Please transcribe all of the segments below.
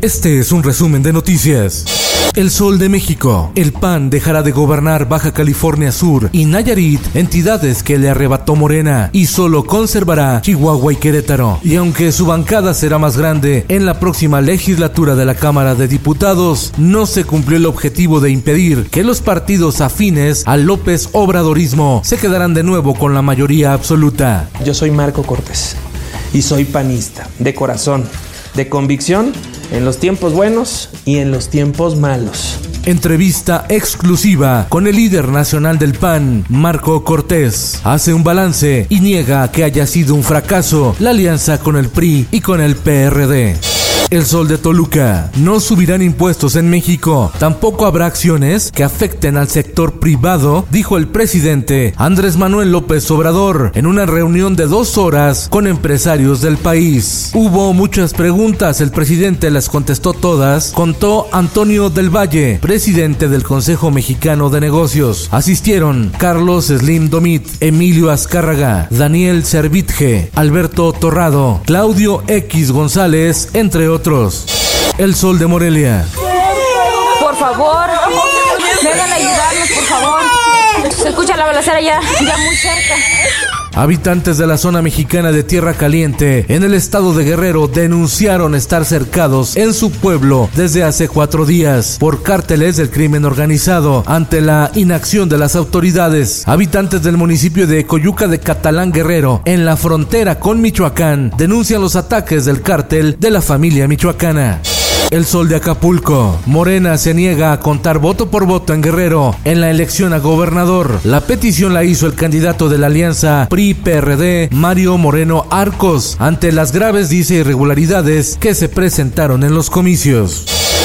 Este es un resumen de noticias. El Sol de México. El PAN dejará de gobernar Baja California Sur y Nayarit, entidades que le arrebató Morena, y solo conservará Chihuahua y Querétaro. Y aunque su bancada será más grande en la próxima legislatura de la Cámara de Diputados, no se cumplió el objetivo de impedir que los partidos afines al López Obradorismo se quedaran de nuevo con la mayoría absoluta. Yo soy Marco Cortés y soy panista, de corazón, de convicción en los tiempos buenos y en los tiempos malos. Entrevista exclusiva con el líder nacional del PAN, Marco Cortés. Hace un balance y niega que haya sido un fracaso la alianza con el PRI y con el PRD. El Sol de Toluca. No subirán impuestos en México. Tampoco habrá acciones que afecten al sector privado, dijo el presidente Andrés Manuel López Obrador en una reunión de dos horas con empresarios del país. Hubo muchas preguntas, el presidente las contestó todas, contó Antonio del Valle, presidente del Consejo Mexicano de Negocios. Asistieron Carlos Slim Domit, Emilio Azcárraga, Daniel Servitje, Alberto Torrado, Claudio X González, entre otros. El Sol de Morelia. Por favor, vengan a ayudarnos, por favor. Se escucha la balacera ya, ya muy cerca. Habitantes de la zona mexicana de Tierra Caliente, en el estado de Guerrero, denunciaron estar cercados en su pueblo desde hace cuatro días por cárteles del crimen organizado ante la inacción de las autoridades. Habitantes del municipio de Coyuca de Catalán Guerrero, en la frontera con Michoacán, denuncian los ataques del cártel de la familia michoacana. El Sol de Acapulco. Morena se niega a contar voto por voto en Guerrero en la elección a gobernador. La petición la hizo el candidato de la alianza PRI-PRD, Mario Moreno Arcos, ante las graves, dice, irregularidades que se presentaron en los comicios.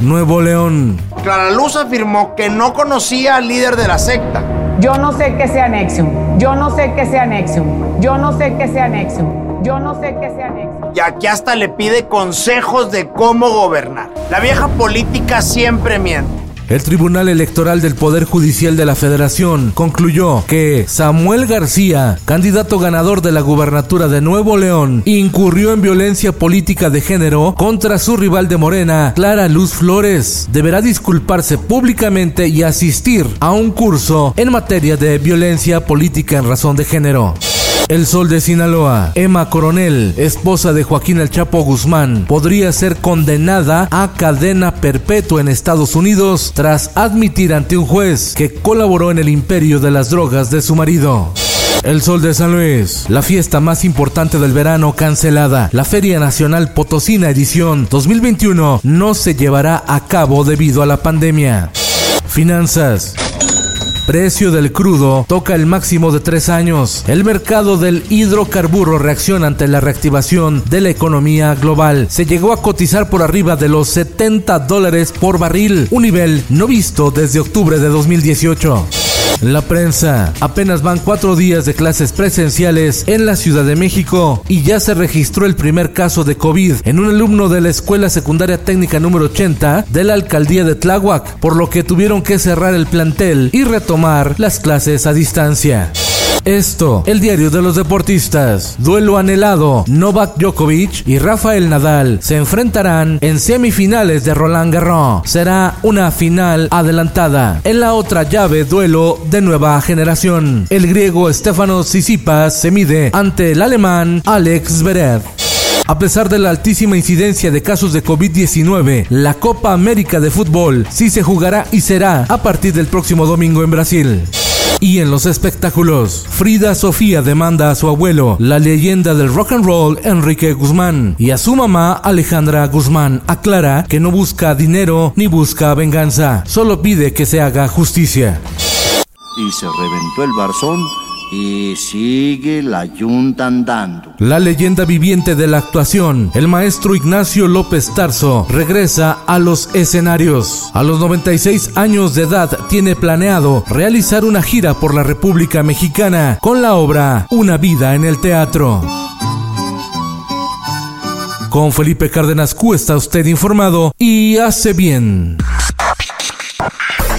Nuevo León. Clara Luz afirmó que no conocía al líder de la secta. Yo no sé qué sea Nexium. Yo no sé qué sea Nexium. Yo no sé qué sea Nexium. Yo no sé qué sea Nexium y aquí hasta le pide consejos de cómo gobernar. La vieja política siempre miente. El Tribunal Electoral del Poder Judicial de la Federación concluyó que Samuel García, candidato ganador de la gubernatura de Nuevo León, incurrió en violencia política de género contra su rival de Morena, Clara Luz Flores. Deberá disculparse públicamente y asistir a un curso en materia de violencia política en razón de género. El Sol de Sinaloa. Emma Coronel, esposa de Joaquín El Chapo Guzmán, podría ser condenada a cadena perpetua en Estados Unidos tras admitir ante un juez que colaboró en el imperio de las drogas de su marido. El Sol de San Luis, la fiesta más importante del verano cancelada. La Feria Nacional Potosina edición 2021 no se llevará a cabo debido a la pandemia. Finanzas. Precio del crudo toca el máximo de tres años. El mercado del hidrocarburo reacciona ante la reactivación de la economía global. Se llegó a cotizar por arriba de los 70 dólares por barril, un nivel no visto desde octubre de 2018. La prensa. Apenas van cuatro días de clases presenciales en la Ciudad de México y ya se registró el primer caso de COVID en un alumno de la Escuela Secundaria Técnica número 80 de la alcaldía de Tláhuac, por lo que tuvieron que cerrar el plantel y retomar las clases a distancia. Esto, el diario de los deportistas. Duelo anhelado. Novak Djokovic y Rafael Nadal se enfrentarán en semifinales de Roland Garros. Será una final adelantada. En la otra llave, duelo de nueva generación. El griego Stefanos Tsitsipas se mide ante el alemán Alex Zverev. A pesar de la altísima incidencia de casos de COVID-19, la Copa América de Fútbol sí se jugará y será a partir del próximo domingo en Brasil. Y en los espectáculos, Frida Sofía demanda a su abuelo, la leyenda del rock and roll Enrique Guzmán, y a su mamá Alejandra Guzmán aclara que no busca dinero ni busca venganza, solo pide que se haga justicia. Y se reventó el barzón Y sigue la yunta andando. La leyenda viviente de la actuación, el maestro Ignacio López Tarso, regresa a los escenarios. A los 96 años de edad tiene planeado realizar una gira por la República Mexicana con la obra Una vida en el teatro. Con Felipe Cárdenas Q está usted informado y hace bien.